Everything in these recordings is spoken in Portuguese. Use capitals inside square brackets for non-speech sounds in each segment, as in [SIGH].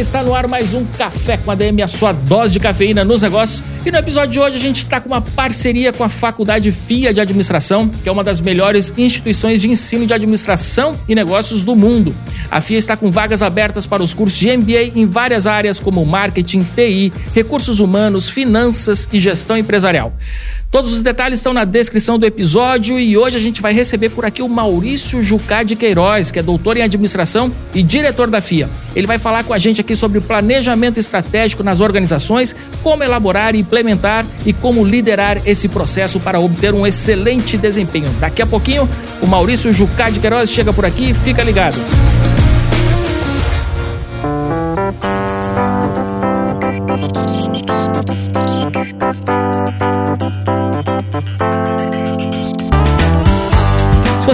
está no ar mais um Café com a DM, a sua dose de cafeína nos negócios. E no episódio de hoje a gente está com uma parceria com a Faculdade FIA de Administração, que é uma das melhores instituições de ensino de administração e negócios do mundo. A FIA está com vagas abertas para os cursos de MBA em várias áreas como marketing, TI, recursos humanos, finanças e gestão empresarial. Todos os detalhes estão na descrição do episódio e hoje a gente vai receber por aqui o Maurício Jucá de Queiroz, que é doutor em administração e diretor da FIA. Ele vai falar com a gente aqui sobre planejamento estratégico nas organizações, como elaborar e implementar e como liderar esse processo para obter um excelente desempenho. Daqui a pouquinho, o Maurício Jucá de Queiroz chega por aqui, fica ligado.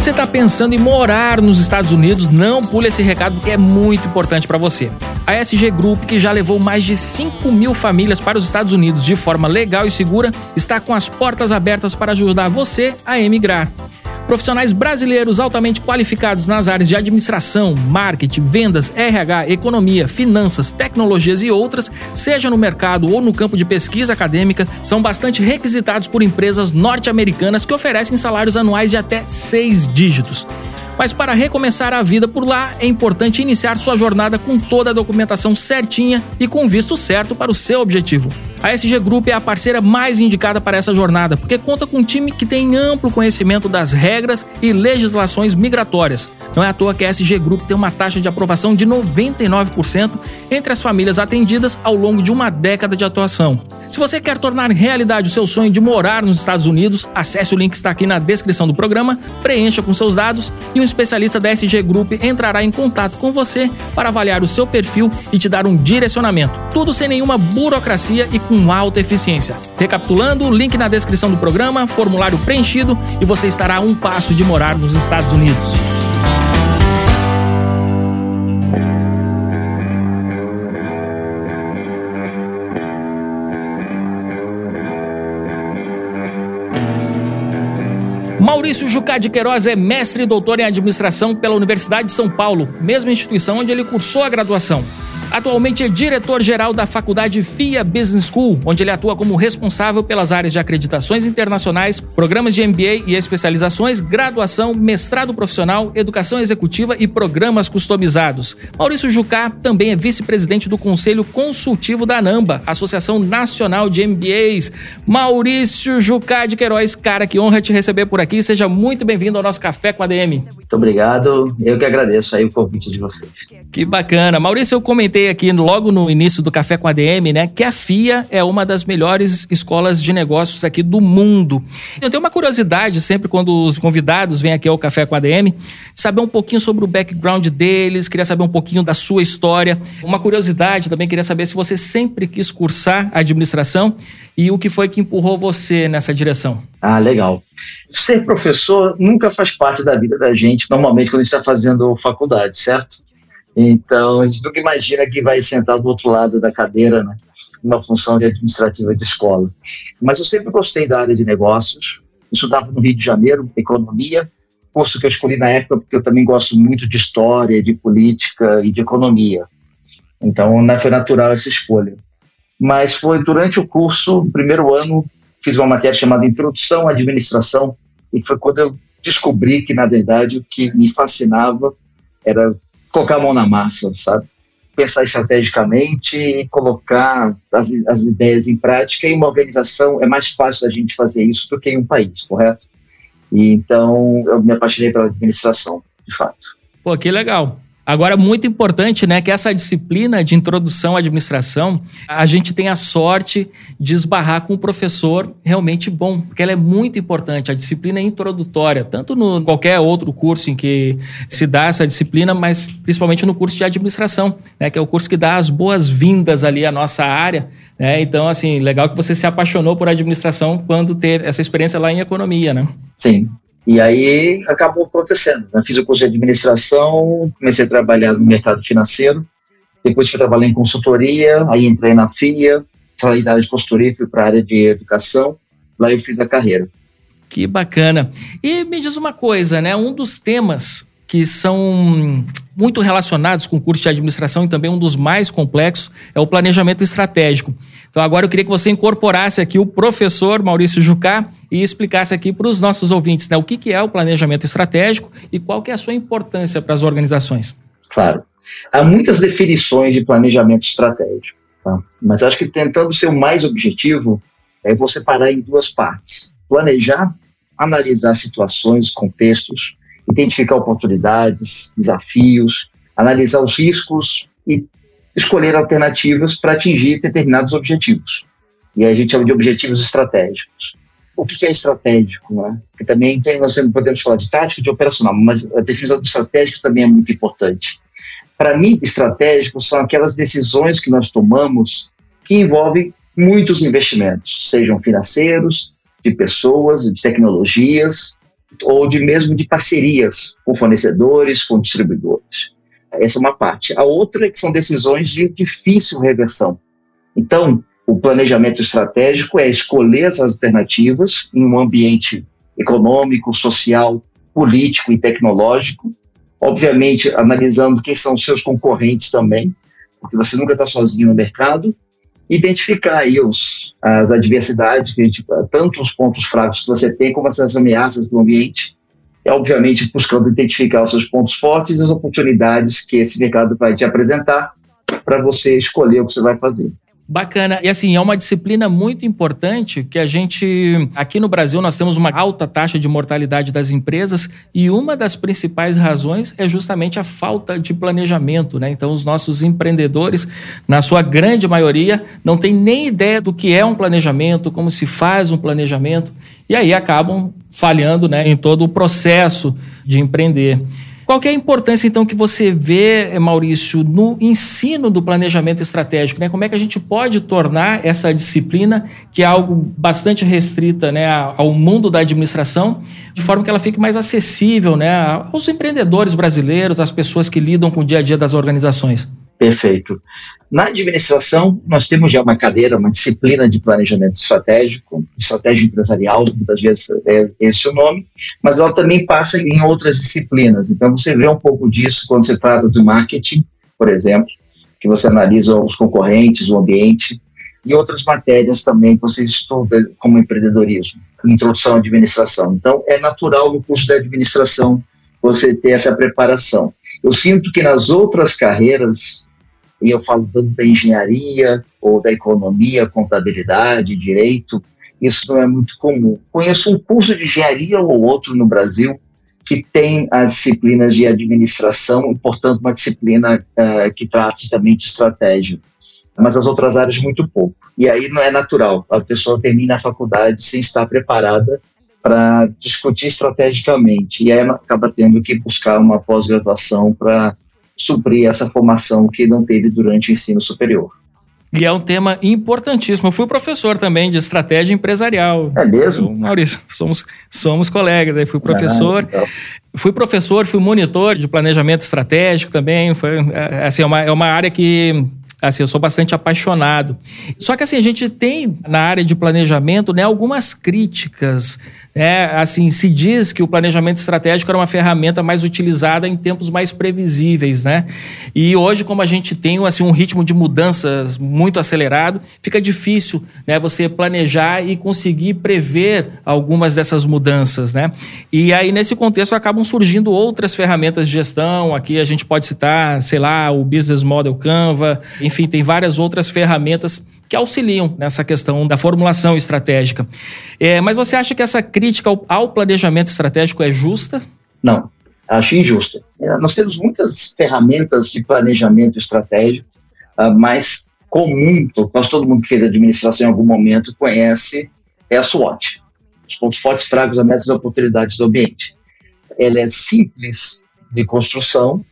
Você está pensando em morar nos Estados Unidos, não pule esse recado porque é muito importante para você. A SG Group, que já levou mais de 5 mil famílias para os Estados Unidos de forma legal e segura, está com as portas abertas para ajudar você a emigrar. Profissionais brasileiros altamente qualificados nas áreas de administração, marketing, vendas, RH, economia, finanças, tecnologias e outras, seja no mercado ou no campo de pesquisa acadêmica, são bastante requisitados por empresas norte-americanas que oferecem salários anuais de até seis dígitos. Mas para recomeçar a vida por lá, é importante iniciar sua jornada com toda a documentação certinha e com visto certo para o seu objetivo. A SG Group é a parceira mais indicada para essa jornada, porque conta com um time que tem amplo conhecimento das regras e legislações migratórias. Não é à toa que a SG Group tem uma taxa de aprovação de 99% entre as famílias atendidas ao longo de uma década de atuação. Se você quer tornar realidade o seu sonho de morar nos Estados Unidos, acesse o link que está aqui na descrição do programa, preencha com seus dados e um especialista da SG Group entrará em contato com você para avaliar o seu perfil e te dar um direcionamento. Tudo sem nenhuma burocracia e com alta eficiência. Recapitulando, link na descrição do programa, formulário preenchido e você estará a um passo de morar nos Estados Unidos. Maurício Jucá de Queiroz é mestre e doutor em administração pela Universidade de São Paulo, mesma instituição onde ele cursou a graduação. Atualmente é diretor-geral da Faculdade FIA Business School, onde ele atua como responsável pelas áreas de acreditações internacionais, programas de MBA e especializações, graduação, mestrado profissional, educação executiva e programas customizados. Maurício Jucá também é vice-presidente do Conselho Consultivo da ANAMBA, Associação Nacional de MBAs. Maurício Jucá de Queiroz, cara, que honra te receber por aqui. Seja muito bem-vindo ao nosso Café com a DM. Muito obrigado. Eu que agradeço aí o convite de vocês. Que bacana. Maurício, eu comentei comentei aqui logo no início do Café com a DM, né, que a FIA é uma das melhores escolas de negócios aqui do mundo. Eu tenho uma curiosidade sempre quando os convidados vêm aqui ao Café com a DM, saber um pouquinho sobre o background deles, queria saber um pouquinho da sua história. Uma curiosidade também, queria saber se você sempre quis cursar administração e o que foi que empurrou você nessa direção. Ah, legal. Ser professor nunca faz parte da vida da gente, normalmente quando a gente está fazendo faculdade, certo? Então, a gente nunca imagina que vai sentar do outro lado da cadeira, né? Uma função de administrativa de escola. Mas eu sempre gostei da área de negócios. Estudava no Rio de Janeiro, economia, curso que eu escolhi na época porque eu também gosto muito de história, de política e de economia. Então, não foi natural essa escolha. Mas foi durante o curso, primeiro ano, fiz uma matéria chamada Introdução à Administração, e foi quando eu descobri que, na verdade, o que me fascinava era colocar a mão na massa, sabe? Pensar estrategicamente e colocar as, as ideias em prática. Em uma organização é mais fácil a gente fazer isso do que em um país, correto? E então eu me apaixonei pela administração, de fato. Pô, que legal. Agora, muito importante, né, que essa disciplina de introdução à administração, a gente tem a sorte de esbarrar com um professor realmente bom, porque ela é muito importante. A disciplina é introdutória, tanto no qualquer outro curso em que se dá essa disciplina, mas principalmente no curso de administração, né, que é o curso que dá as boas-vindas ali à nossa área. Né? Então, assim, legal que você se apaixonou por administração quando teve essa experiência lá em economia, né? Sim, e aí acabou acontecendo. Eu fiz o curso de administração, comecei a trabalhar no mercado financeiro, depois fui trabalhar em consultoria, aí entrei na FIA, saí da área de consultoria, fui para a área de educação, lá eu fiz a carreira. Que bacana. E me diz uma coisa, né? Um dos temas que são muito relacionados com o curso de administração e também um dos mais complexos é o planejamento estratégico. Então agora eu queria que você incorporasse aqui o professor Maurício Jucá e explicasse aqui para os nossos ouvintes né, o que, que é o planejamento estratégico e qual que é a sua importância para as organizações. Claro. Há muitas definições de planejamento estratégico, tá? mas acho que tentando ser o mais objetivo, é você parar em duas partes. Planejar, analisar situações, contextos, identificar oportunidades, desafios, analisar os riscos e escolher alternativas para atingir determinados objetivos. E a gente chama de objetivos estratégicos. O que é estratégico? Né? Porque também tem, nós podemos falar de tático e de operacional, mas a definição do estratégico também é muito importante. Para mim, estratégico são aquelas decisões que nós tomamos que envolvem muitos investimentos, sejam financeiros, de pessoas, de tecnologias, ou de mesmo de parcerias com fornecedores, com distribuidores. Essa é uma parte. A outra é que são decisões de difícil reversão. Então, o planejamento estratégico é escolher as alternativas em um ambiente econômico, social, político e tecnológico, obviamente analisando quem são os seus concorrentes também, porque você nunca está sozinho no mercado, identificar aí os, as adversidades, que tanto os pontos fracos que você tem, como essas ameaças do ambiente, e obviamente buscando identificar os seus pontos fortes e as oportunidades que esse mercado vai te apresentar para você escolher o que você vai fazer. Bacana. E assim, é uma disciplina muito importante que a gente. Aqui no Brasil, nós temos uma alta taxa de mortalidade das empresas e uma das principais razões é justamente a falta de planejamento. Né? Então, os nossos empreendedores, na sua grande maioria, não têm nem ideia do que é um planejamento, como se faz um planejamento, e aí acabam falhando né, em todo o processo de empreender. Qual é a importância, então, que você vê, eh, Maurício, no ensino do planejamento estratégico? Né? Como é que a gente pode tornar essa disciplina, que é algo bastante restrita né, ao mundo da administração, de forma que ela fique mais acessível né, aos empreendedores brasileiros, às pessoas que lidam com o dia a dia das organizações? Perfeito. Na administração, nós temos já uma cadeira, uma disciplina de planejamento estratégico, estratégia empresarial, muitas vezes é esse o nome, mas ela também passa em outras disciplinas. Então, você vê um pouco disso quando se trata do marketing, por exemplo, que você analisa os concorrentes, o ambiente, e outras matérias também que você estuda como empreendedorismo, introdução à administração. Então, é natural no curso da administração você ter essa preparação. Eu sinto que nas outras carreiras, e eu falo tanto da engenharia ou da economia, contabilidade, direito, isso não é muito comum. Conheço um curso de engenharia ou outro no Brasil que tem as disciplinas de administração e, portanto, uma disciplina uh, que trata também de estratégia. Mas as outras áreas, muito pouco. E aí não é natural. A pessoa termina a faculdade sem estar preparada para discutir estrategicamente. E aí acaba tendo que buscar uma pós-graduação para suprir essa formação que não teve durante o ensino superior. E é um tema importantíssimo. Eu fui professor também de estratégia empresarial. É mesmo? Eu, Maurício, somos, somos colegas. Aí fui professor. Ah, então. Fui professor, fui monitor de planejamento estratégico também. Foi, é, assim, é uma, é uma área que Assim, eu sou bastante apaixonado. Só que assim, a gente tem na área de planejamento, né, algumas críticas é, assim, se diz que o planejamento estratégico era uma ferramenta mais utilizada em tempos mais previsíveis, né? E hoje, como a gente tem assim, um ritmo de mudanças muito acelerado, fica difícil né, você planejar e conseguir prever algumas dessas mudanças, né? E aí, nesse contexto, acabam surgindo outras ferramentas de gestão. Aqui a gente pode citar, sei lá, o Business Model Canva, enfim, tem várias outras ferramentas que auxiliam nessa questão da formulação estratégica. É, mas você acha que essa crítica ao, ao planejamento estratégico é justa? Não. Acho injusta. É, nós temos muitas ferramentas de planejamento estratégico, uh, mas comum, quase todo mundo que fez administração em algum momento conhece, é a SWOT. Os pontos fortes, fracos, ameaças e oportunidades do ambiente. Ela é simples de construção,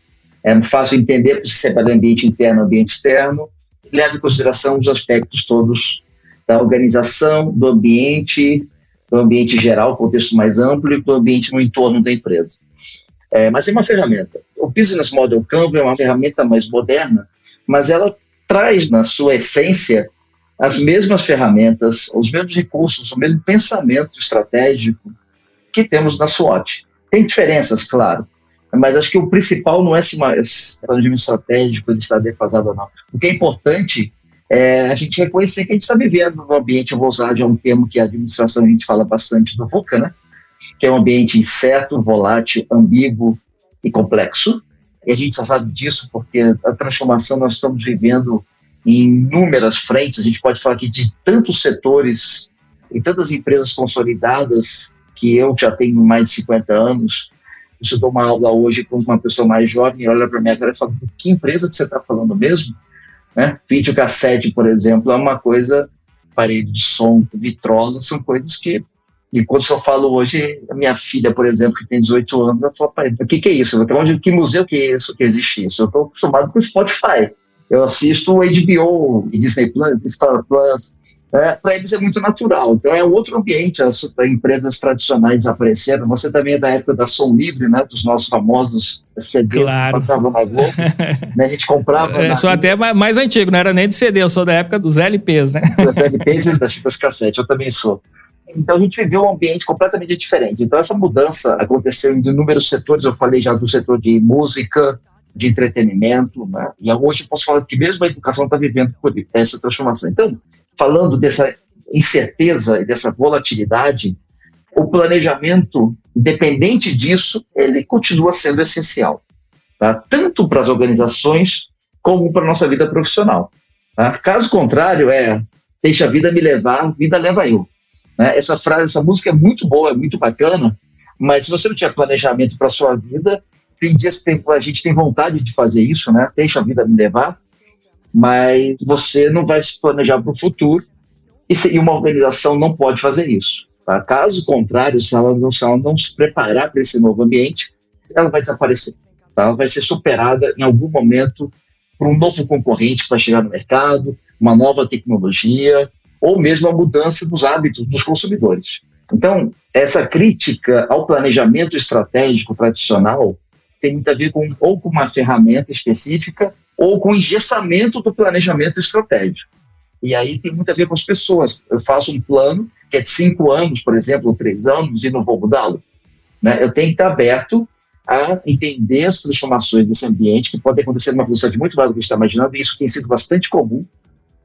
é fácil entender, porque se separa ambiente interno e ambiente externo, leva em consideração os aspectos todos da organização, do ambiente, do ambiente geral, contexto mais amplo, e do ambiente no entorno da empresa. É, mas é uma ferramenta. O Business Model Canva é uma ferramenta mais moderna, mas ela traz na sua essência as mesmas ferramentas, os mesmos recursos, o mesmo pensamento estratégico que temos na SWOT. Tem diferenças, claro, mas acho que o principal não é se planejamento estratégico ele está defasado ou não. O que é importante é a gente reconhecer que a gente está vivendo no ambiente, eu vou usar um termo que a administração a gente fala bastante do VUCA, né? que é um ambiente incerto, volátil, ambíguo e complexo. E a gente só sabe disso porque a transformação nós estamos vivendo em inúmeras frentes. A gente pode falar aqui de tantos setores e tantas empresas consolidadas que eu já tenho mais de 50 anos. Eu dou uma aula hoje com uma pessoa mais jovem, olha para minha cara e fala: que empresa que você está falando mesmo? Né? Videocassete, por exemplo, é uma coisa, parede de som, vitrola, são coisas que e quando eu falo hoje, a minha filha, por exemplo, que tem 18 anos, ela fala, pai, o que, que é isso? Onde, que museu que é isso que existe isso? Eu estou acostumado com o Spotify. Eu assisto HBO, Disney Plus, Star Plus. É, para eles é muito natural. Então é outro ambiente, as, as empresas tradicionais apareceram. Você também é da época da Som Livre, né? Dos nossos famosos CDs claro. que passavam na Globo. [LAUGHS] né, a gente comprava. Eu sou até mais antigo, não era nem de CD, eu sou da época dos LPs, né? [LAUGHS] Dos LPs e das fitas cassete, eu também sou. Então a gente viveu um ambiente completamente diferente. Então essa mudança aconteceu em inúmeros setores. Eu falei já do setor de música, de entretenimento, né? e hoje eu posso falar que mesmo a educação está vivendo por essa transformação. Então, falando dessa incerteza e dessa volatilidade, o planejamento, independente disso, ele continua sendo essencial, tá? tanto para as organizações como para a nossa vida profissional. Tá? Caso contrário, é deixa a vida me levar, a vida leva eu. Né? Essa frase, essa música é muito boa, é muito bacana, mas se você não tiver planejamento para sua vida, tem dias que a gente tem vontade de fazer isso, né? Deixa a vida me levar, mas você não vai se planejar para o futuro e uma organização não pode fazer isso. Tá? Caso contrário, se ela não se, ela não se preparar para esse novo ambiente, ela vai desaparecer. Tá? Ela vai ser superada em algum momento por um novo concorrente que vai chegar no mercado, uma nova tecnologia, ou mesmo a mudança dos hábitos dos consumidores. Então, essa crítica ao planejamento estratégico tradicional tem muito a ver com ou com uma ferramenta específica ou com o engessamento do planejamento estratégico. E aí tem muito a ver com as pessoas. Eu faço um plano que é de cinco anos, por exemplo, ou três anos, e não vou mudá-lo. Né? Eu tenho que estar aberto a entender as transformações desse ambiente, que pode acontecer numa velocidade muito maior do que a gente está imaginando, e isso tem sido bastante comum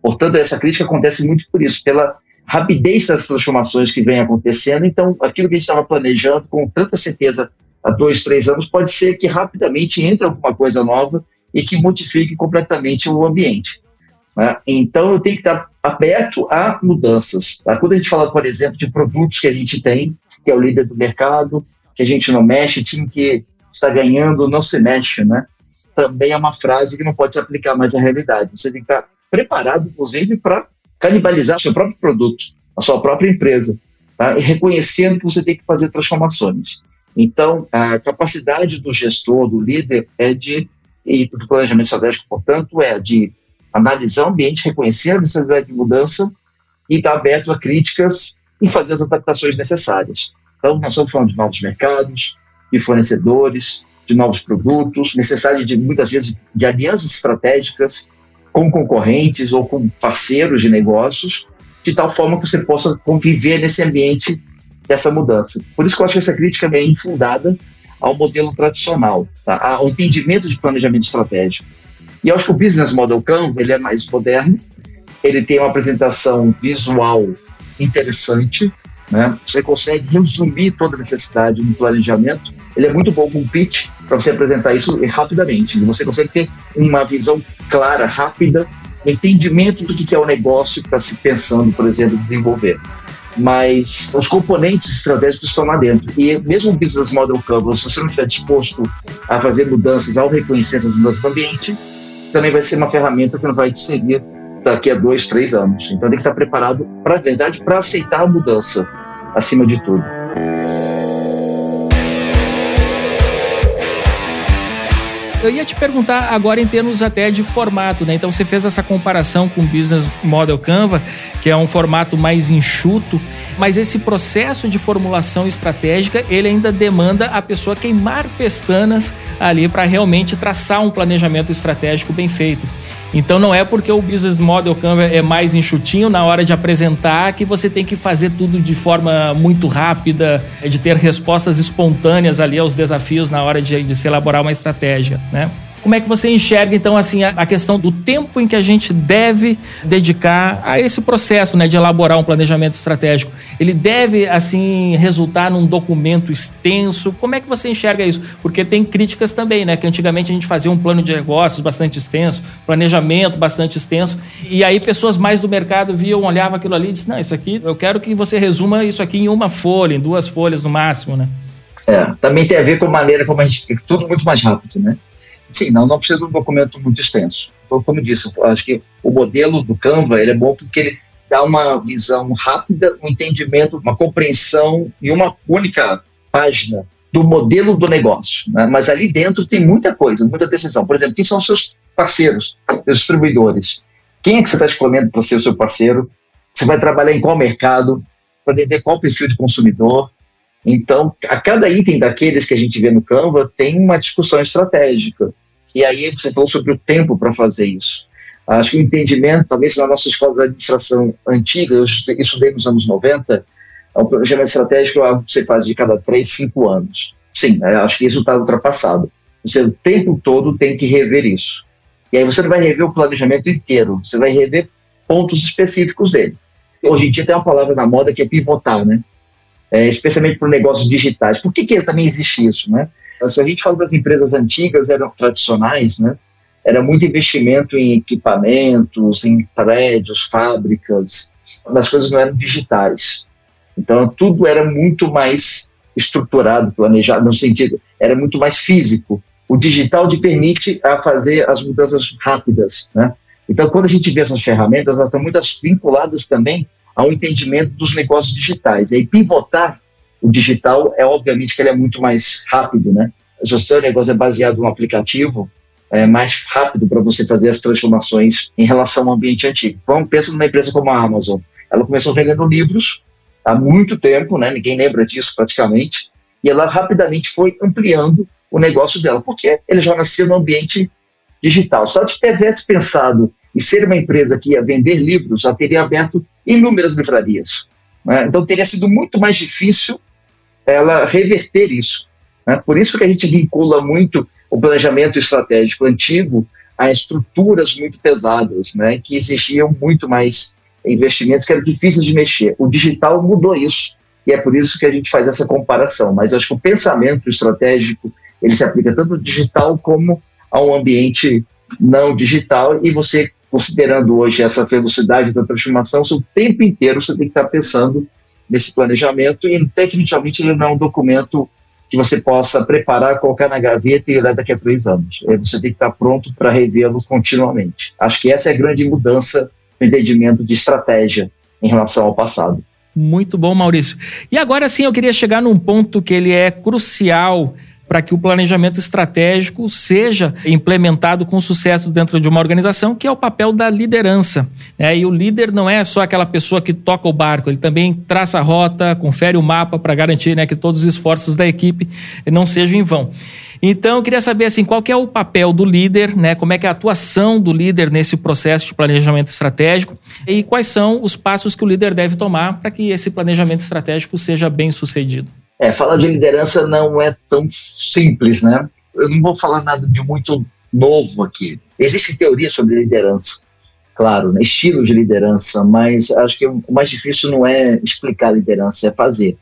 Portanto, essa crítica acontece muito por isso, pela rapidez das transformações que vem acontecendo. Então, aquilo que a gente estava planejando com tanta certeza há dois, três anos, pode ser que rapidamente entre alguma coisa nova e que modifique completamente o ambiente. Né? Então, eu tenho que estar aberto a mudanças. Tá? Quando a gente fala, por exemplo, de produtos que a gente tem, que é o líder do mercado, que a gente não mexe, time que está ganhando não se mexe, né? Também é uma frase que não pode se aplicar mais à realidade. Você tem que estar preparado, inclusive, para canibalizar seu próprio produto, a sua própria empresa, tá? e reconhecendo que você tem que fazer transformações. Então, a capacidade do gestor, do líder, é de, e do planejamento estratégico, portanto, é de analisar o ambiente, reconhecer a necessidade de mudança e estar aberto a críticas e fazer as adaptações necessárias. Então, nós estamos falando de novos mercados, de fornecedores, de novos produtos, necessidade de, muitas vezes, de alianças estratégicas com concorrentes ou com parceiros de negócios, de tal forma que você possa conviver nesse ambiente dessa mudança. Por isso que eu acho que essa crítica é infundada ao modelo tradicional, tá? ao entendimento de planejamento estratégico. E eu acho que o Business Model Canva ele é mais moderno, ele tem uma apresentação visual interessante, né? Você consegue resumir toda a necessidade no planejamento. Ele é muito bom com pitch para você apresentar isso rapidamente. Você consegue ter uma visão clara, rápida, um entendimento do que é o negócio que está se pensando, por exemplo, desenvolver. Mas os componentes estratégicos estão lá dentro. E mesmo o Business Model Canvas, se você não estiver disposto a fazer mudanças, ao reconhecer essas mudanças no ambiente, também vai ser uma ferramenta que não vai te servir daqui a dois, três anos. Então tem que estar preparado, para verdade, para aceitar a mudança, acima de tudo. Eu ia te perguntar agora em termos até de formato, né? Então você fez essa comparação com o Business Model Canva, que é um formato mais enxuto, mas esse processo de formulação estratégica, ele ainda demanda a pessoa queimar pestanas ali para realmente traçar um planejamento estratégico bem feito. Então não é porque o Business Model Canva é mais enxutinho na hora de apresentar que você tem que fazer tudo de forma muito rápida, de ter respostas espontâneas ali aos desafios na hora de, de se elaborar uma estratégia, né? Como é que você enxerga, então, assim, a, questão do tempo em que a gente deve dedicar a esse processo, né, de elaborar um planejamento estratégico? Ele deve, assim, resultar num documento extenso? Como é que você enxerga isso? Porque tem críticas também, né, que antigamente a gente fazia um plano de negócios bastante extenso, planejamento bastante extenso, e aí pessoas mais do mercado viam, olhavam aquilo ali e diziam, não, isso aqui, eu quero que você resuma isso aqui em uma folha, em duas folhas no máximo, né? É, também tem a ver com a maneira como a gente tudo muito mais rápido, né? Sim, não, não precisa de um documento muito extenso. Então, como disse, eu acho que o modelo do Canva ele é bom porque ele dá uma visão rápida, um entendimento, uma compreensão e uma única página do modelo do negócio. Né? Mas ali dentro tem muita coisa, muita decisão. Por exemplo, quem são os seus parceiros, seus distribuidores? Quem é que você está escolhendo para ser o seu parceiro? Você vai trabalhar em qual mercado? Para entender qual perfil de consumidor? Então, a cada item daqueles que a gente vê no Canva tem uma discussão estratégica. E aí você falou sobre o tempo para fazer isso. Acho que o entendimento, talvez na nossa escola de administração antiga, eu estudei nos anos 90, o planejamento estratégico é que você faz de cada três, cinco anos. Sim, é, acho que isso está ultrapassado. Você o tempo todo tem que rever isso. E aí você não vai rever o planejamento inteiro, você vai rever pontos específicos dele. Hoje em dia tem uma palavra na moda que é pivotar, né? É, especialmente para negócios digitais. Por que, que também existe isso, né? Se a gente fala das empresas antigas, eram tradicionais, né? Era muito investimento em equipamentos, em prédios, fábricas, as coisas não eram digitais. Então, tudo era muito mais estruturado, planejado, no sentido, era muito mais físico. O digital te permite a fazer as mudanças rápidas, né? Então, quando a gente vê essas ferramentas, elas estão muito vinculadas também ao entendimento dos negócios digitais. E aí, pivotar o digital é obviamente que ele é muito mais rápido, né? Se o seu negócio é baseado no aplicativo, é mais rápido para você fazer as transformações em relação ao ambiente antigo. Então, pensa numa empresa como a Amazon. Ela começou vendendo livros há muito tempo, né? Ninguém lembra disso praticamente. E ela rapidamente foi ampliando o negócio dela, porque ele já nasceu no ambiente digital. Se tivesse pensado em ser uma empresa que ia vender livros, já teria aberto inúmeras livrarias. Né? Então teria sido muito mais difícil ela reverter isso. Né? Por isso que a gente vincula muito o planejamento estratégico antigo a estruturas muito pesadas, né? que exigiam muito mais investimentos, que eram difíceis de mexer. O digital mudou isso, e é por isso que a gente faz essa comparação. Mas acho que o pensamento estratégico ele se aplica tanto no digital como a um ambiente não digital, e você, considerando hoje essa velocidade da transformação, o tempo inteiro você tem que estar pensando nesse planejamento e definitivamente ele não é um documento que você possa preparar, colocar na gaveta e olhar daqui a três anos. É, você tem que estar pronto para revê-lo continuamente. Acho que essa é a grande mudança no entendimento de estratégia em relação ao passado. Muito bom, Maurício. E agora sim, eu queria chegar num ponto que ele é crucial para que o planejamento estratégico seja implementado com sucesso dentro de uma organização, que é o papel da liderança. É, e o líder não é só aquela pessoa que toca o barco, ele também traça a rota, confere o mapa para garantir né, que todos os esforços da equipe não sejam em vão. Então, eu queria saber assim, qual é o papel do líder, né? Como é que é a atuação do líder nesse processo de planejamento estratégico e quais são os passos que o líder deve tomar para que esse planejamento estratégico seja bem sucedido. É, falar de liderança não é tão simples, né? Eu não vou falar nada de muito novo aqui. Existem teorias sobre liderança, claro, né? estilo de liderança, mas acho que o mais difícil não é explicar liderança, é fazer,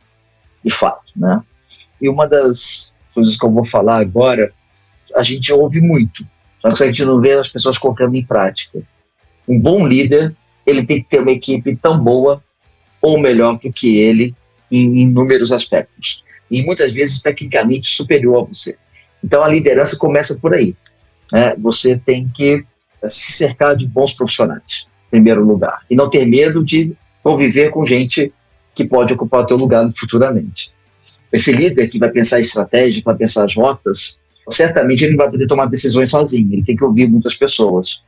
de fato, né? E uma das coisas que eu vou falar agora, a gente ouve muito, só que a gente não vê as pessoas colocando em prática. Um bom líder, ele tem que ter uma equipe tão boa ou melhor do que ele em inúmeros aspectos. E muitas vezes tecnicamente superior a você. Então a liderança começa por aí. Né? Você tem que se cercar de bons profissionais, em primeiro lugar, e não ter medo de conviver com gente que pode ocupar o teu lugar futuramente. Esse líder que vai pensar estratégia, vai pensar as rotas, certamente ele não vai poder tomar decisões sozinho, ele tem que ouvir muitas pessoas.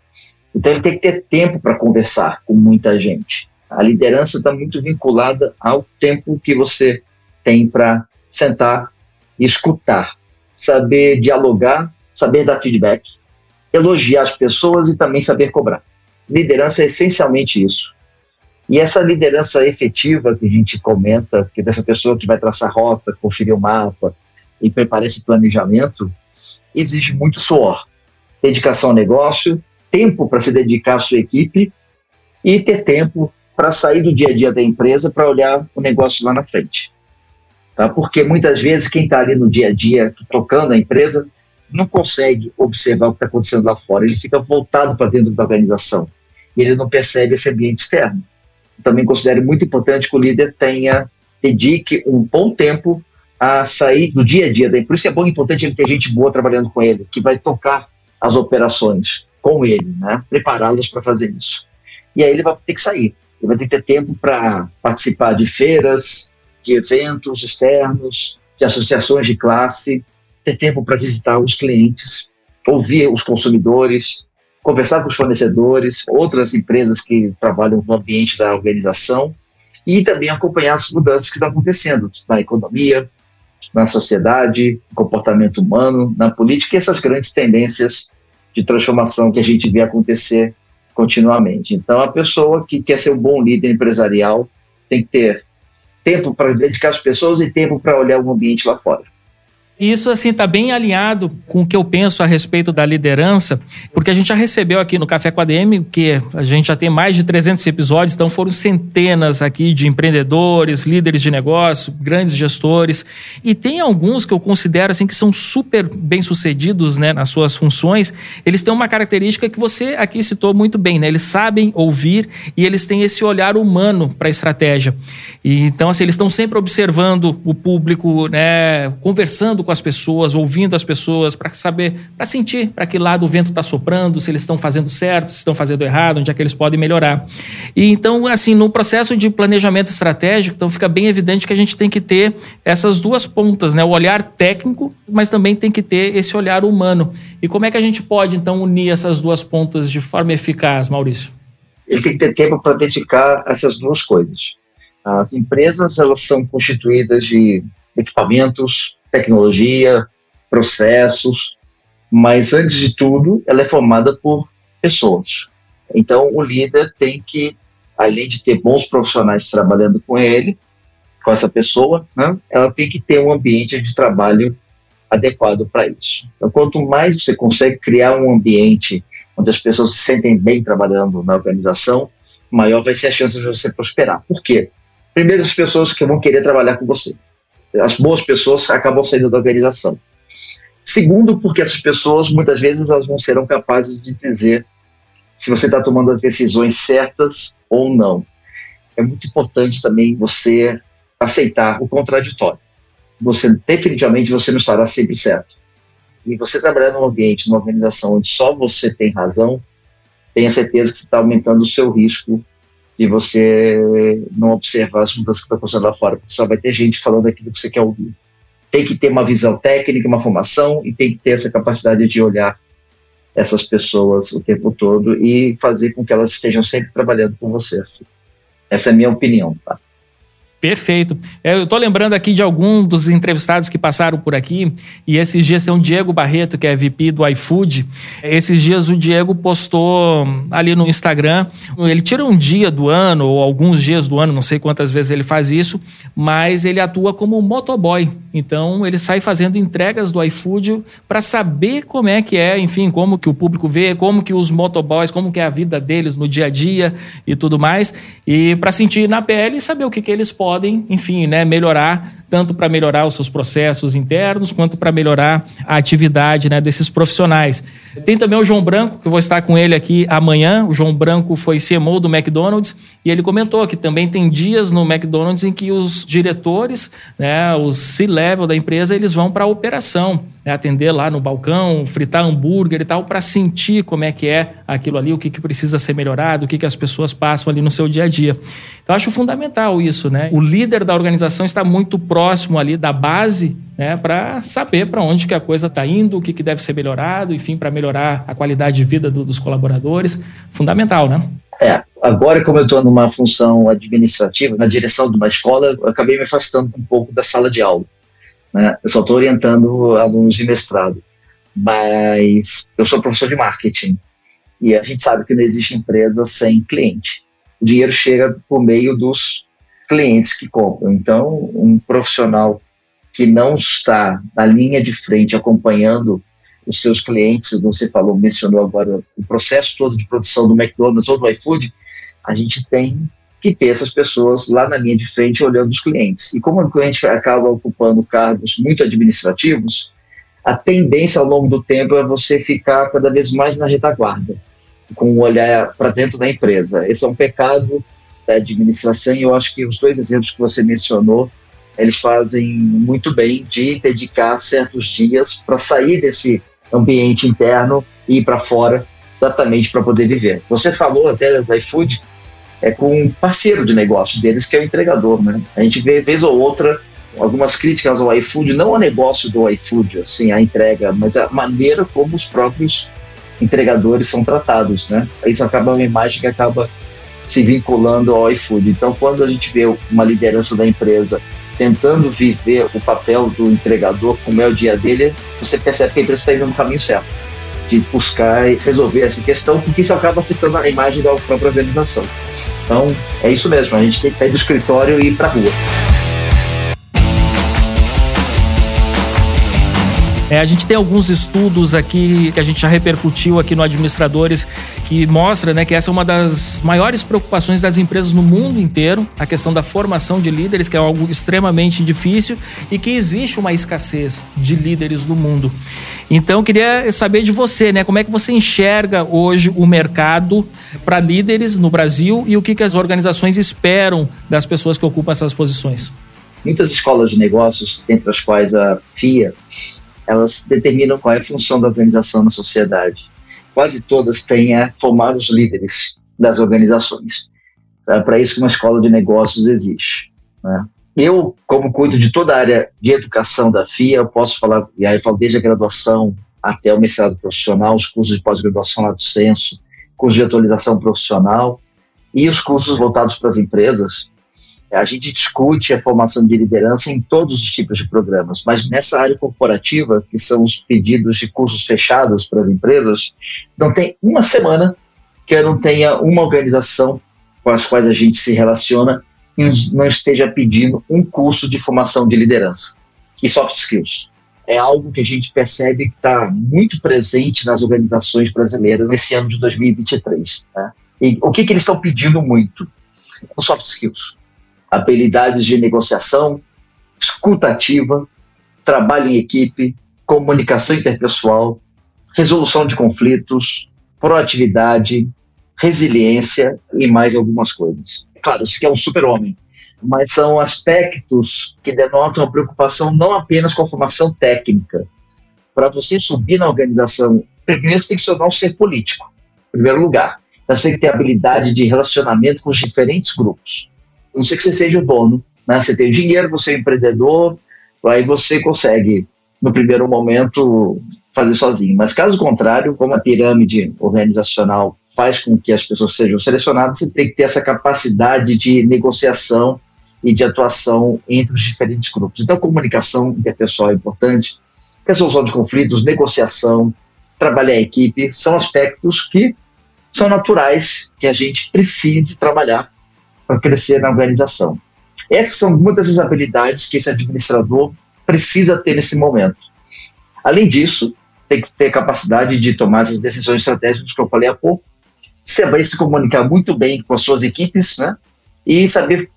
Então ele tem que ter tempo para conversar com muita gente. A liderança está muito vinculada ao tempo que você tem para sentar e escutar, saber dialogar, saber dar feedback, elogiar as pessoas e também saber cobrar. Liderança é essencialmente isso. E essa liderança efetiva que a gente comenta, que dessa pessoa que vai traçar rota, conferir o mapa e preparar esse planejamento, exige muito suor, dedicação ao negócio, tempo para se dedicar à sua equipe e ter tempo para sair do dia a dia da empresa para olhar o negócio lá na frente. Tá? Porque muitas vezes quem está ali no dia a dia, tocando a empresa, não consegue observar o que está acontecendo lá fora, ele fica voltado para dentro da organização e ele não percebe esse ambiente externo também considero muito importante que o líder tenha, dedique um bom tempo a sair do dia a dia. Por isso que é bom e importante ele ter gente boa trabalhando com ele, que vai tocar as operações com ele, né? prepará-las para fazer isso. E aí ele vai ter que sair. Ele vai ter que ter tempo para participar de feiras, de eventos externos, de associações de classe, ter tempo para visitar os clientes, ouvir os consumidores, conversar com os fornecedores, outras empresas que trabalham no ambiente da organização e também acompanhar as mudanças que estão acontecendo na economia, na sociedade, no comportamento humano, na política e essas grandes tendências de transformação que a gente vê acontecer continuamente. Então, a pessoa que quer ser um bom líder empresarial tem que ter tempo para dedicar as pessoas e tempo para olhar o ambiente lá fora. Isso, assim, está bem alinhado com o que eu penso a respeito da liderança, porque a gente já recebeu aqui no Café com a DM, que a gente já tem mais de 300 episódios, então foram centenas aqui de empreendedores, líderes de negócio, grandes gestores, e tem alguns que eu considero, assim, que são super bem-sucedidos, né, nas suas funções, eles têm uma característica que você aqui citou muito bem, né, eles sabem ouvir e eles têm esse olhar humano para a estratégia. E, então, assim, eles estão sempre observando o público, né, conversando com as pessoas, ouvindo as pessoas, para saber, para sentir para que lado o vento está soprando, se eles estão fazendo certo, se estão fazendo errado, onde é que eles podem melhorar. E então, assim, no processo de planejamento estratégico, então fica bem evidente que a gente tem que ter essas duas pontas, né? O olhar técnico, mas também tem que ter esse olhar humano. E como é que a gente pode, então, unir essas duas pontas de forma eficaz, Maurício? Ele tem que ter tempo para dedicar essas duas coisas. As empresas, elas são constituídas de equipamentos, tecnologia, processos, mas antes de tudo, ela é formada por pessoas. Então, o líder tem que, além de ter bons profissionais trabalhando com ele, com essa pessoa, né, ela tem que ter um ambiente de trabalho adequado para isso. Então, quanto mais você consegue criar um ambiente onde as pessoas se sentem bem trabalhando na organização, maior vai ser a chance de você prosperar. Por quê? Primeiro, as pessoas que vão querer trabalhar com você as boas pessoas acabam saindo da organização. Segundo, porque essas pessoas muitas vezes elas não serão capazes de dizer se você está tomando as decisões certas ou não. É muito importante também você aceitar o contraditório. Você definitivamente você não estará sempre certo. E você trabalhar num ambiente, numa organização onde só você tem razão, tenha certeza que você está aumentando o seu risco de você não observar as mudanças que estão acontecendo lá fora, porque só vai ter gente falando aquilo que você quer ouvir. Tem que ter uma visão técnica, uma formação e tem que ter essa capacidade de olhar essas pessoas o tempo todo e fazer com que elas estejam sempre trabalhando com você. Assim. Essa é a minha opinião, tá? Perfeito. É, eu estou lembrando aqui de alguns dos entrevistados que passaram por aqui, e esses dias tem o Diego Barreto, que é VP do iFood. Esses dias o Diego postou ali no Instagram, ele tira um dia do ano, ou alguns dias do ano, não sei quantas vezes ele faz isso, mas ele atua como motoboy. Então ele sai fazendo entregas do iFood para saber como é que é, enfim, como que o público vê, como que os motoboys, como que é a vida deles no dia a dia e tudo mais, e para sentir na pele e saber o que, que eles podem podem, enfim, né, melhorar tanto para melhorar os seus processos internos quanto para melhorar a atividade né, desses profissionais. Tem também o João Branco, que eu vou estar com ele aqui amanhã. O João Branco foi CMO do McDonald's e ele comentou que também tem dias no McDonald's em que os diretores, né, os C-level da empresa, eles vão para a operação, né, atender lá no balcão, fritar hambúrguer e tal, para sentir como é que é aquilo ali, o que, que precisa ser melhorado, o que, que as pessoas passam ali no seu dia a dia. Então, acho fundamental isso, né? O líder da organização está muito próximo ali da base, né, para saber para onde que a coisa está indo, o que, que deve ser melhorado, enfim, para melhorar a qualidade de vida do, dos colaboradores. Fundamental, né? É, agora como eu estou numa função administrativa, na direção de uma escola, acabei me afastando um pouco da sala de aula. Né? Eu só estou orientando alunos de mestrado, mas eu sou professor de marketing e a gente sabe que não existe empresa sem cliente. O dinheiro chega por meio dos clientes que compram. Então, um profissional que não está na linha de frente acompanhando os seus clientes, você falou, mencionou agora o processo todo de produção do McDonald's ou do iFood, a gente tem que ter essas pessoas lá na linha de frente olhando os clientes. E como o cliente acaba ocupando cargos muito administrativos, a tendência ao longo do tempo é você ficar cada vez mais na retaguarda, com o olhar para dentro da empresa. Esse é um pecado da administração e eu acho que os dois exemplos que você mencionou eles fazem muito bem de dedicar certos dias para sair desse ambiente interno e ir para fora, exatamente para poder viver. Você falou até do iFood, é com um parceiro de negócio deles, que é o entregador. Né? A gente vê, vez ou outra, algumas críticas ao iFood, não ao negócio do iFood, assim, a entrega, mas a maneira como os próprios entregadores são tratados. Né? Isso acaba uma imagem que acaba se vinculando ao iFood. Então, quando a gente vê uma liderança da empresa tentando viver o papel do entregador, como é o dia dele, você percebe que a empresa está indo no caminho certo, de buscar e resolver essa questão, porque isso acaba afetando a imagem da própria organização. Então, é isso mesmo, a gente tem que sair do escritório e ir para a rua. É, a gente tem alguns estudos aqui que a gente já repercutiu aqui no Administradores que mostra né, que essa é uma das maiores preocupações das empresas no mundo inteiro, a questão da formação de líderes, que é algo extremamente difícil e que existe uma escassez de líderes no mundo. Então, queria saber de você, né, como é que você enxerga hoje o mercado para líderes no Brasil e o que, que as organizações esperam das pessoas que ocupam essas posições? Muitas escolas de negócios, entre as quais a FIA, elas determinam qual é a função da organização na sociedade. Quase todas têm a formar os líderes das organizações. É para isso que uma escola de negócios existe. Né? Eu, como cuido de toda a área de educação da FIA, eu posso falar, e aí eu falo desde a graduação até o mestrado profissional, os cursos de pós-graduação lá do Censo, cursos de atualização profissional e os cursos voltados para as empresas, a gente discute a formação de liderança em todos os tipos de programas, mas nessa área corporativa, que são os pedidos de cursos fechados para as empresas, não tem uma semana que eu não tenha uma organização com as quais a gente se relaciona e não esteja pedindo um curso de formação de liderança e soft skills. É algo que a gente percebe que está muito presente nas organizações brasileiras nesse ano de 2023. Né? E o que, que eles estão pedindo muito? Os soft skills habilidades de negociação, escutativa, trabalho em equipe, comunicação interpessoal, resolução de conflitos, proatividade, resiliência e mais algumas coisas. Claro, isso aqui é um super-homem, mas são aspectos que denotam a preocupação não apenas com a formação técnica. Para você subir na organização, primeiro você tem que ser um ser político, em primeiro lugar. Você tem que ter habilidade de relacionamento com os diferentes grupos não sei que você seja o dono, né? Você tem dinheiro, você é empreendedor, aí você consegue, no primeiro momento, fazer sozinho. Mas caso contrário, como a pirâmide organizacional faz com que as pessoas sejam selecionadas, você tem que ter essa capacidade de negociação e de atuação entre os diferentes grupos. Então, comunicação interpessoal é importante, resolução de conflitos, negociação, trabalhar em equipe, são aspectos que são naturais que a gente precise trabalhar para crescer na organização. Essas são muitas das habilidades que esse administrador precisa ter nesse momento. Além disso, tem que ter capacidade de tomar as decisões estratégicas que eu falei há pouco, saber se comunicar muito bem com as suas equipes, né? E saber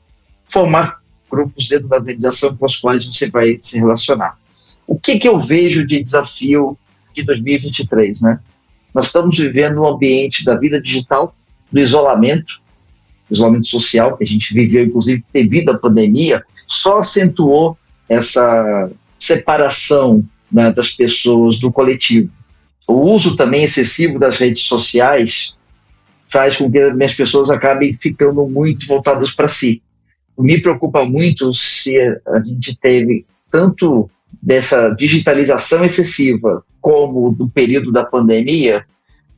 formar grupos dentro da organização com os quais você vai se relacionar. O que, que eu vejo de desafio de 2023, né? Nós estamos vivendo um ambiente da vida digital, do isolamento, isolamento social que a gente viveu, inclusive devido à pandemia, só acentuou essa separação né, das pessoas do coletivo. O uso também excessivo das redes sociais faz com que as pessoas acabem ficando muito voltadas para si. Me preocupa muito se a gente teve tanto dessa digitalização excessiva como do período da pandemia,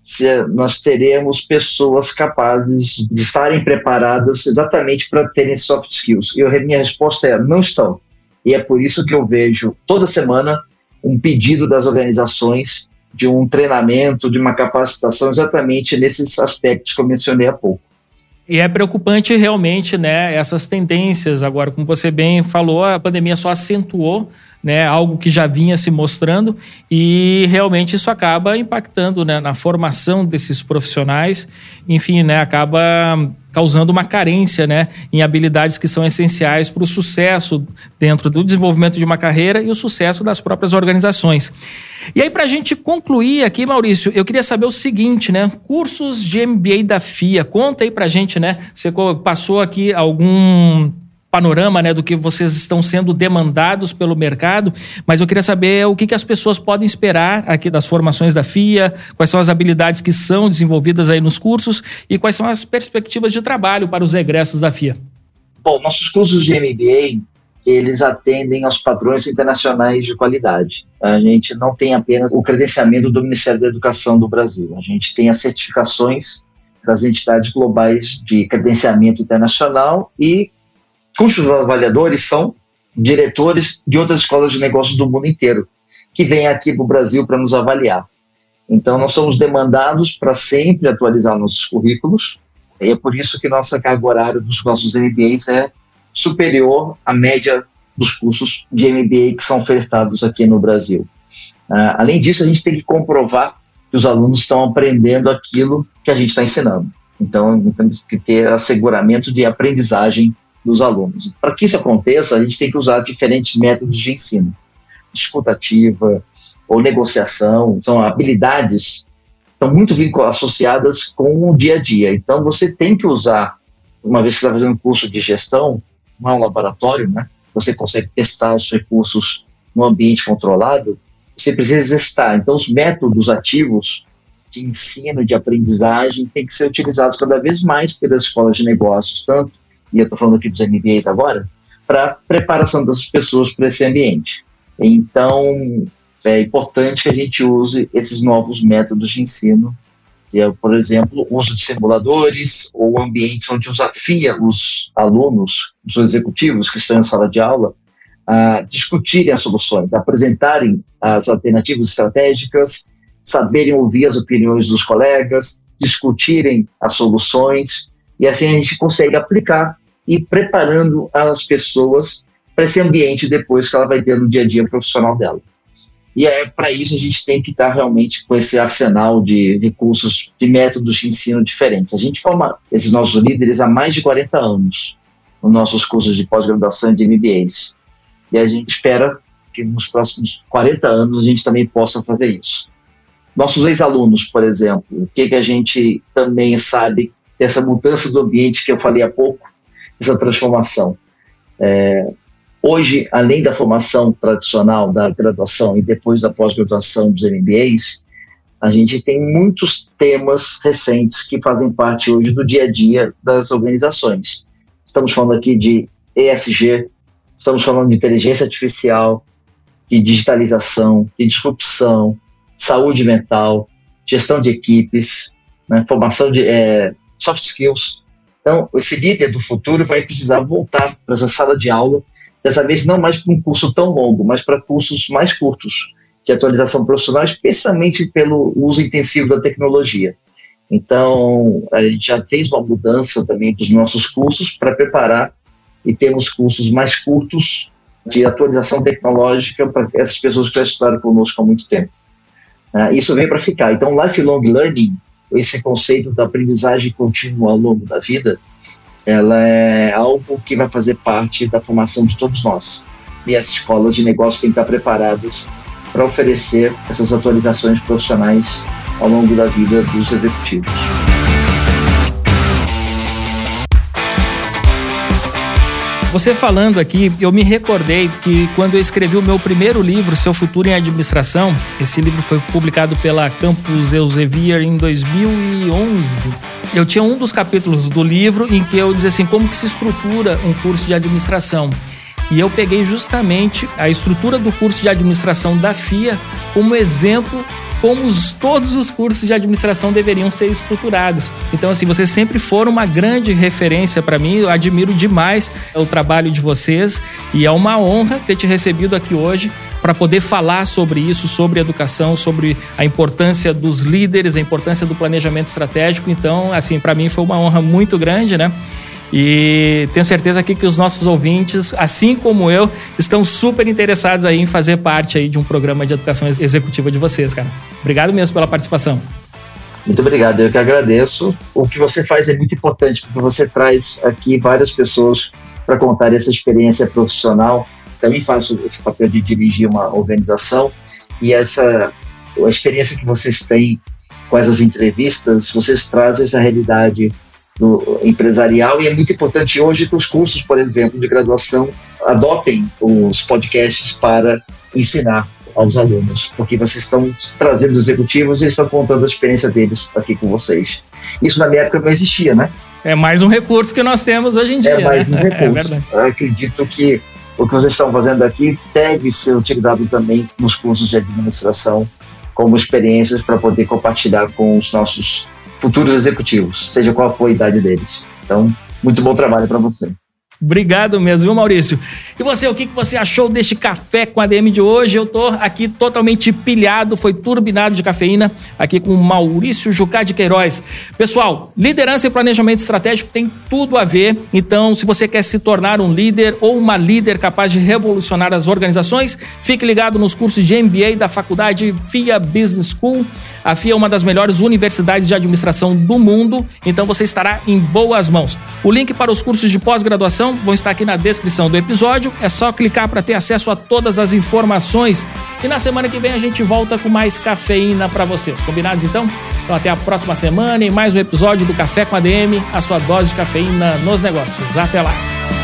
se nós teremos pessoas capazes de estarem preparadas exatamente para terem soft skills. E a minha resposta é: não estão. E é por isso que eu vejo toda semana um pedido das organizações de um treinamento, de uma capacitação exatamente nesses aspectos que eu mencionei há pouco. E é preocupante realmente, né, essas tendências. Agora, como você bem falou, a pandemia só acentuou né, algo que já vinha se mostrando e realmente isso acaba impactando né, na formação desses profissionais, enfim, né, acaba causando uma carência né, em habilidades que são essenciais para o sucesso dentro do desenvolvimento de uma carreira e o sucesso das próprias organizações. E aí, para a gente concluir aqui, Maurício, eu queria saber o seguinte, né? Cursos de MBA da FIA, conta aí para a gente, né? Você passou aqui algum panorama né, do que vocês estão sendo demandados pelo mercado, mas eu queria saber o que, que as pessoas podem esperar aqui das formações da FIA, quais são as habilidades que são desenvolvidas aí nos cursos e quais são as perspectivas de trabalho para os egressos da FIA. Bom, nossos cursos de MBA, eles atendem aos padrões internacionais de qualidade. A gente não tem apenas o credenciamento do Ministério da Educação do Brasil, a gente tem as certificações das entidades globais de credenciamento internacional e cujos avaliadores são diretores de outras escolas de negócios do mundo inteiro, que vêm aqui para o Brasil para nos avaliar. Então, nós somos demandados para sempre atualizar nossos currículos, e é por isso que nossa carga horária dos nossos MBAs é superior à média dos cursos de MBA que são ofertados aqui no Brasil. Uh, além disso, a gente tem que comprovar que os alunos estão aprendendo aquilo que a gente está ensinando. Então, temos que ter asseguramento de aprendizagem dos alunos. Para que isso aconteça, a gente tem que usar diferentes métodos de ensino. Escutativa ou negociação, são habilidades estão muito associadas com o dia a dia. Então, você tem que usar, uma vez que você está fazendo um curso de gestão, não é um laboratório, né? Você consegue testar os recursos no ambiente controlado, você precisa exercitar. Então, os métodos ativos de ensino, de aprendizagem, têm que ser utilizados cada vez mais pelas escolas de negócios, tanto e eu estou falando aqui dos MBAs agora, para preparação das pessoas para esse ambiente. Então, é importante que a gente use esses novos métodos de ensino, que é, por exemplo, o uso de simuladores ou ambientes onde desafia os alunos, os executivos que estão em sala de aula, a discutirem as soluções, apresentarem as alternativas estratégicas, saberem ouvir as opiniões dos colegas, discutirem as soluções, e assim a gente consegue aplicar e preparando as pessoas para esse ambiente depois que ela vai ter no dia a dia profissional dela. E é para isso a gente tem que estar tá realmente com esse arsenal de recursos, de métodos de ensino diferentes. A gente forma esses nossos líderes há mais de 40 anos nos nossos cursos de pós-graduação de MBAs. E a gente espera que nos próximos 40 anos a gente também possa fazer isso. Nossos ex-alunos, por exemplo, o que, que a gente também sabe dessa mudança do ambiente que eu falei há pouco, essa transformação. É, hoje, além da formação tradicional da graduação e depois da pós-graduação dos MBAs, a gente tem muitos temas recentes que fazem parte hoje do dia a dia das organizações. Estamos falando aqui de ESG, estamos falando de inteligência artificial, de digitalização, de disrupção, saúde mental, gestão de equipes, né, formação de é, soft skills. Então, esse líder do futuro vai precisar voltar para essa sala de aula, dessa vez não mais para um curso tão longo, mas para cursos mais curtos de atualização profissional, especialmente pelo uso intensivo da tecnologia. Então, a gente já fez uma mudança também dos nossos cursos para preparar e termos cursos mais curtos de atualização tecnológica para essas pessoas que já estudaram conosco há muito tempo. Uh, isso vem para ficar. Então, lifelong learning esse conceito da aprendizagem contínua ao longo da vida ela é algo que vai fazer parte da formação de todos nós. E as escolas de negócio têm que estar preparadas para oferecer essas atualizações profissionais ao longo da vida dos executivos. Você falando aqui, eu me recordei que quando eu escrevi o meu primeiro livro, Seu Futuro em Administração, esse livro foi publicado pela Campus Elsevier em 2011. Eu tinha um dos capítulos do livro em que eu dizia assim, como que se estrutura um curso de administração. E eu peguei justamente a estrutura do curso de administração da FIA como exemplo como os, todos os cursos de administração deveriam ser estruturados. Então, assim, vocês sempre foram uma grande referência para mim. Eu admiro demais o trabalho de vocês e é uma honra ter te recebido aqui hoje para poder falar sobre isso, sobre educação, sobre a importância dos líderes, a importância do planejamento estratégico. Então, assim, para mim foi uma honra muito grande, né? E tenho certeza aqui que os nossos ouvintes, assim como eu, estão super interessados aí em fazer parte aí de um programa de educação executiva de vocês, cara. Obrigado mesmo pela participação. Muito obrigado, eu que agradeço. O que você faz é muito importante, porque você traz aqui várias pessoas para contar essa experiência profissional. Também faço esse papel de dirigir uma organização e essa a experiência que vocês têm com essas entrevistas, vocês trazem essa realidade do empresarial e é muito importante hoje que os cursos, por exemplo, de graduação adotem os podcasts para ensinar aos alunos, porque vocês estão trazendo executivos e estão contando a experiência deles aqui com vocês. Isso na minha época não existia, né? É mais um recurso que nós temos hoje em dia. É mais né? um recurso. É acredito que o que vocês estão fazendo aqui deve ser utilizado também nos cursos de administração como experiências para poder compartilhar com os nossos futuros executivos, seja qual for a idade deles. Então, muito bom trabalho para você. Obrigado mesmo, viu, Maurício? E você, o que você achou deste café com a DM de hoje? Eu tô aqui totalmente pilhado, foi turbinado de cafeína, aqui com Maurício Jucá de Queiroz. Pessoal, liderança e planejamento estratégico tem tudo a ver. Então, se você quer se tornar um líder ou uma líder capaz de revolucionar as organizações, fique ligado nos cursos de MBA da faculdade FIA Business School. A FIA é uma das melhores universidades de administração do mundo, então você estará em boas mãos. O link para os cursos de pós-graduação vão estar aqui na descrição do episódio. É só clicar para ter acesso a todas as informações. E na semana que vem a gente volta com mais cafeína para vocês. Combinados então? Então até a próxima semana em mais um episódio do Café com a DM, a sua dose de cafeína nos negócios. Até lá.